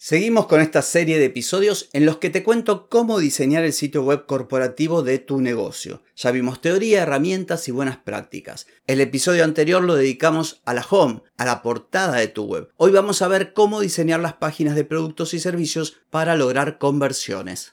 Seguimos con esta serie de episodios en los que te cuento cómo diseñar el sitio web corporativo de tu negocio. Ya vimos teoría, herramientas y buenas prácticas. El episodio anterior lo dedicamos a la home, a la portada de tu web. Hoy vamos a ver cómo diseñar las páginas de productos y servicios para lograr conversiones.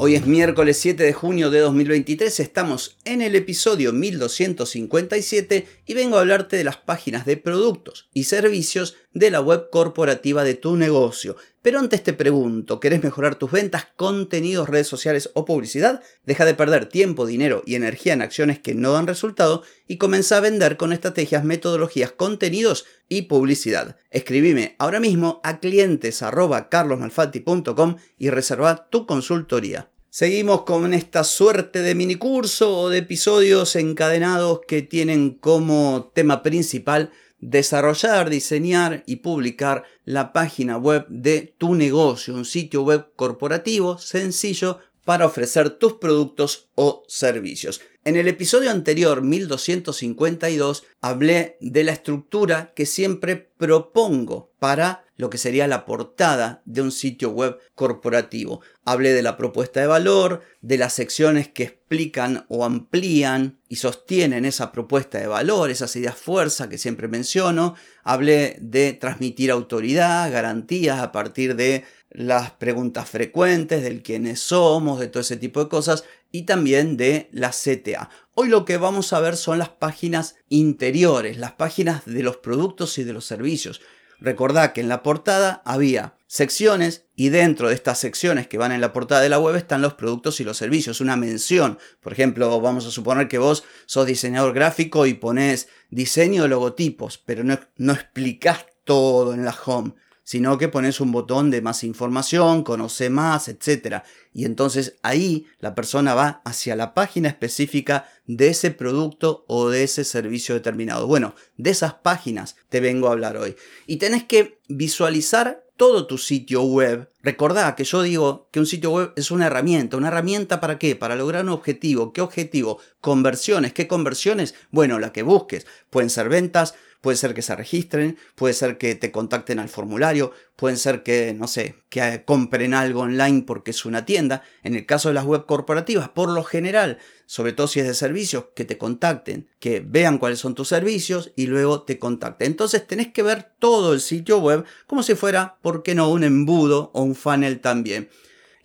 Hoy es miércoles 7 de junio de 2023, estamos en el episodio 1257 y vengo a hablarte de las páginas de productos y servicios de la web corporativa de tu negocio. Pero antes te pregunto, ¿querés mejorar tus ventas, contenidos, redes sociales o publicidad? Deja de perder tiempo, dinero y energía en acciones que no dan resultado y comienza a vender con estrategias, metodologías, contenidos y publicidad. Escribime ahora mismo a clientes y reserva tu consultoría. Seguimos con esta suerte de minicurso o de episodios encadenados que tienen como tema principal desarrollar, diseñar y publicar la página web de tu negocio, un sitio web corporativo sencillo para ofrecer tus productos o servicios. En el episodio anterior, 1252, hablé de la estructura que siempre propongo para lo que sería la portada de un sitio web corporativo. Hablé de la propuesta de valor, de las secciones que explican o amplían y sostienen esa propuesta de valor, esas ideas fuerza que siempre menciono. Hablé de transmitir autoridad, garantías a partir de las preguntas frecuentes, del quiénes somos, de todo ese tipo de cosas y también de la CTA. Hoy lo que vamos a ver son las páginas interiores, las páginas de los productos y de los servicios. Recordá que en la portada había secciones y dentro de estas secciones que van en la portada de la web están los productos y los servicios, una mención. Por ejemplo, vamos a suponer que vos sos diseñador gráfico y pones diseño de logotipos, pero no, no todo en la home sino que pones un botón de más información, conoce más, etc. Y entonces ahí la persona va hacia la página específica de ese producto o de ese servicio determinado. Bueno, de esas páginas te vengo a hablar hoy. Y tenés que visualizar todo tu sitio web. Recordá que yo digo que un sitio web es una herramienta. ¿Una herramienta para qué? Para lograr un objetivo. ¿Qué objetivo? Conversiones. ¿Qué conversiones? Bueno, la que busques. Pueden ser ventas, puede ser que se registren, puede ser que te contacten al formulario, puede ser que, no sé, que compren algo online porque es una tienda. En el caso de las web corporativas, por lo general, sobre todo si es de servicios, que te contacten, que vean cuáles son tus servicios y luego te contacten. Entonces tenés que ver todo el sitio web como si fuera, ¿por qué no?, un embudo o un funnel también.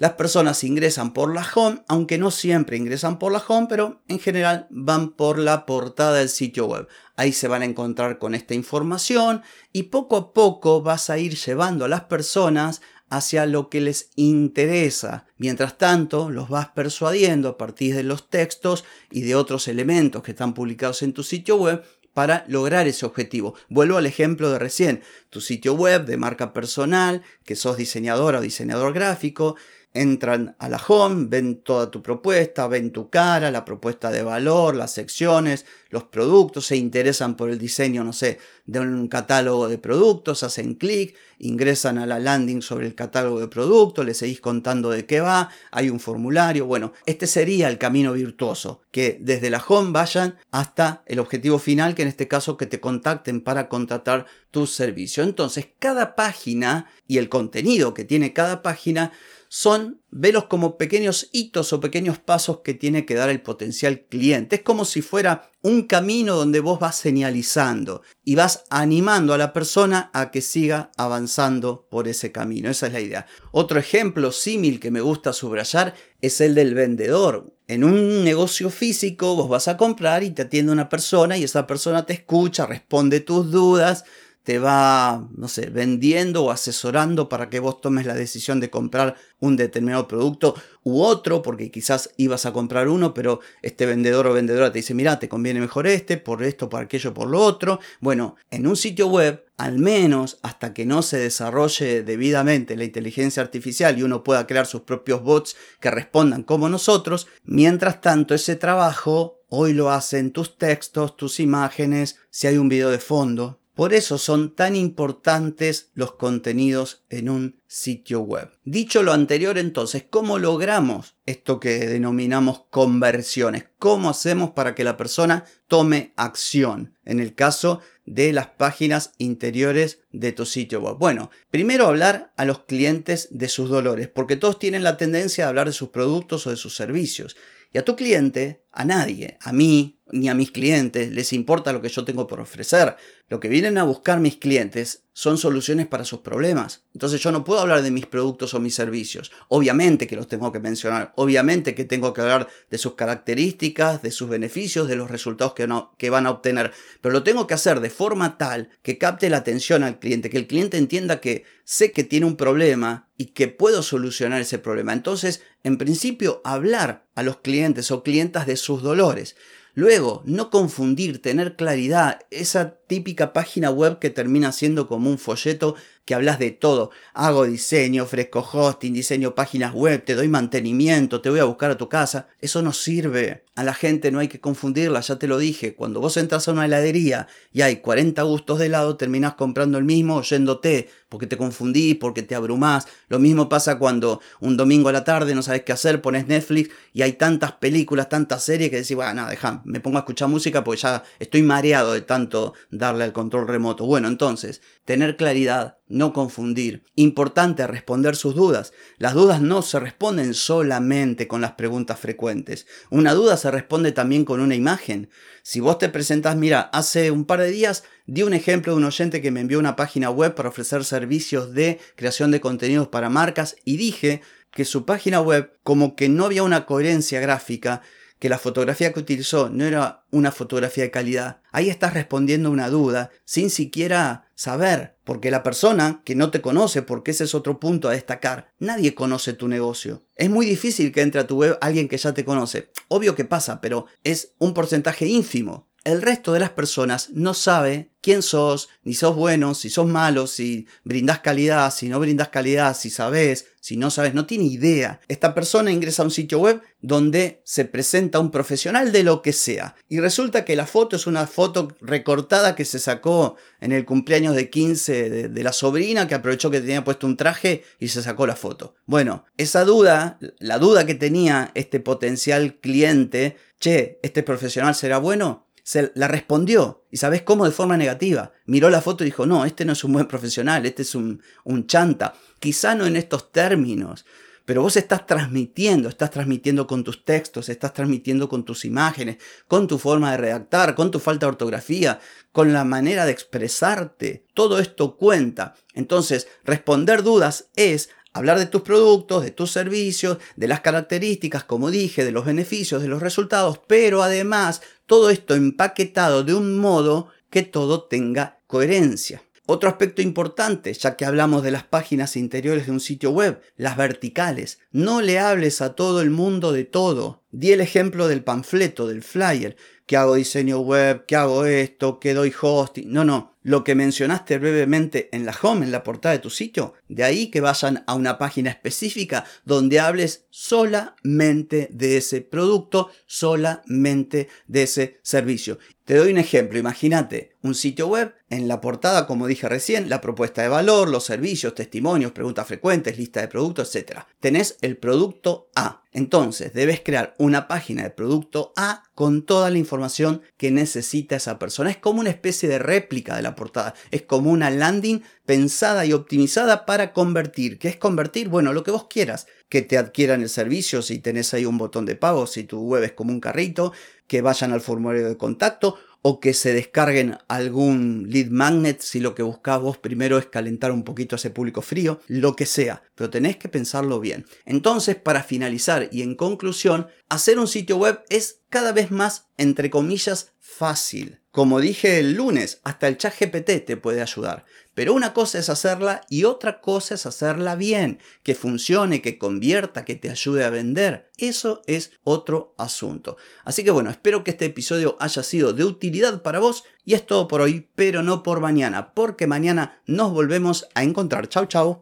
Las personas ingresan por la home, aunque no siempre ingresan por la home, pero en general van por la portada del sitio web. Ahí se van a encontrar con esta información y poco a poco vas a ir llevando a las personas hacia lo que les interesa. Mientras tanto, los vas persuadiendo a partir de los textos y de otros elementos que están publicados en tu sitio web para lograr ese objetivo. Vuelvo al ejemplo de recién, tu sitio web de marca personal, que sos diseñador o diseñador gráfico, entran a la home, ven toda tu propuesta, ven tu cara, la propuesta de valor, las secciones, los productos, se interesan por el diseño, no sé, de un catálogo de productos, hacen clic, ingresan a la landing sobre el catálogo de productos, le seguís contando de qué va, hay un formulario, bueno, este sería el camino virtuoso, que desde la home vayan hasta el objetivo final, que en este caso que te contacten para contratar tu servicio. Entonces, cada página y el contenido que tiene cada página son, velos como pequeños hitos o pequeños pasos que tiene que dar el potencial cliente. Es como si fuera un camino donde vos vas señalizando y vas animando a la persona a que siga avanzando por ese camino. Esa es la idea. Otro ejemplo símil que me gusta subrayar es el del vendedor. En un negocio físico vos vas a comprar y te atiende una persona y esa persona te escucha, responde tus dudas, te va, no sé, vendiendo o asesorando para que vos tomes la decisión de comprar un determinado producto u otro, porque quizás ibas a comprar uno, pero este vendedor o vendedora te dice, mira, te conviene mejor este, por esto, por aquello, por lo otro. Bueno, en un sitio web, al menos hasta que no se desarrolle debidamente la inteligencia artificial y uno pueda crear sus propios bots que respondan como nosotros, mientras tanto ese trabajo hoy lo hacen tus textos, tus imágenes, si hay un video de fondo, por eso son tan importantes los contenidos en un sitio web. Dicho lo anterior entonces, ¿cómo logramos esto que denominamos conversiones? ¿Cómo hacemos para que la persona tome acción en el caso de las páginas interiores de tu sitio web? Bueno, primero hablar a los clientes de sus dolores, porque todos tienen la tendencia de hablar de sus productos o de sus servicios. Y a tu cliente, a nadie, a mí, ni a mis clientes les importa lo que yo tengo por ofrecer. Lo que vienen a buscar mis clientes son soluciones para sus problemas. Entonces yo no puedo hablar de mis productos o mis servicios. Obviamente que los tengo que mencionar. Obviamente que tengo que hablar de sus características, de sus beneficios, de los resultados que, van a obtener. Pero lo tengo que hacer de forma tal que capte la atención al cliente, que el cliente entienda que sé que tiene un problema y que puedo solucionar ese problema. Entonces, en principio, hablar a los clientes o clientas de sus dolores. Luego, no confundir, tener claridad, esa típica página web que termina siendo como un folleto que hablas de todo. Hago diseño, ofrezco hosting, diseño páginas web, te doy mantenimiento, te voy a buscar a tu casa. Eso no sirve. A la gente no hay que confundirla, ya te lo dije. Cuando vos entras a una heladería y hay 40 gustos de helado, terminás comprando el mismo oyéndote, porque te confundís, porque te abrumás. Lo mismo pasa cuando un domingo a la tarde no sabes qué hacer, pones Netflix y hay tantas películas, tantas series que decís, bueno, deja, me pongo a escuchar música porque ya estoy mareado de tanto darle al control remoto. Bueno, entonces, tener claridad, no confundir. Importante responder sus dudas. Las dudas no se responden solamente con las preguntas frecuentes. Una duda se responde también con una imagen. Si vos te presentas, mira, hace un par de días di un ejemplo de un oyente que me envió una página web para ofrecer servicios de creación de contenidos para marcas y dije que su página web como que no había una coherencia gráfica que la fotografía que utilizó no era una fotografía de calidad, ahí estás respondiendo una duda sin siquiera saber, porque la persona que no te conoce, porque ese es otro punto a destacar, nadie conoce tu negocio. Es muy difícil que entre a tu web alguien que ya te conoce. Obvio que pasa, pero es un porcentaje ínfimo el resto de las personas no sabe quién sos, ni sos bueno, si sos malo, si brindas calidad, si no brindas calidad, si sabes, si no sabes, no tiene idea. Esta persona ingresa a un sitio web donde se presenta un profesional de lo que sea. Y resulta que la foto es una foto recortada que se sacó en el cumpleaños de 15 de, de la sobrina que aprovechó que tenía puesto un traje y se sacó la foto. Bueno, esa duda, la duda que tenía este potencial cliente, che, ¿este profesional será bueno? Se la respondió. ¿Y sabes cómo? De forma negativa. Miró la foto y dijo, no, este no es un buen profesional, este es un, un chanta. Quizá no en estos términos, pero vos estás transmitiendo, estás transmitiendo con tus textos, estás transmitiendo con tus imágenes, con tu forma de redactar, con tu falta de ortografía, con la manera de expresarte. Todo esto cuenta. Entonces, responder dudas es hablar de tus productos, de tus servicios, de las características, como dije, de los beneficios, de los resultados, pero además todo esto empaquetado de un modo que todo tenga coherencia. Otro aspecto importante, ya que hablamos de las páginas interiores de un sitio web, las verticales. No le hables a todo el mundo de todo. Di el ejemplo del panfleto, del flyer, que hago diseño web, que hago esto, que doy hosting. No, no lo que mencionaste brevemente en la home, en la portada de tu sitio, de ahí que vayan a una página específica donde hables solamente de ese producto, solamente de ese servicio. Te doy un ejemplo, imagínate un sitio web, en la portada, como dije recién, la propuesta de valor, los servicios, testimonios, preguntas frecuentes, lista de productos, etc. Tenés el producto A. Entonces, debes crear una página de producto A con toda la información que necesita esa persona. Es como una especie de réplica de la portada. Es como una landing pensada y optimizada para convertir. ¿Qué es convertir? Bueno, lo que vos quieras. Que te adquieran el servicio si tenés ahí un botón de pago, si tu web es como un carrito, que vayan al formulario de contacto o que se descarguen algún lead magnet si lo que buscás vos primero es calentar un poquito a ese público frío, lo que sea, pero tenés que pensarlo bien. Entonces, para finalizar y en conclusión, hacer un sitio web es cada vez más, entre comillas, fácil. Como dije el lunes, hasta el chat GPT te puede ayudar. Pero una cosa es hacerla y otra cosa es hacerla bien, que funcione, que convierta, que te ayude a vender. Eso es otro asunto. Así que bueno, espero que este episodio haya sido de utilidad para vos y es todo por hoy, pero no por mañana, porque mañana nos volvemos a encontrar. Chau, chau.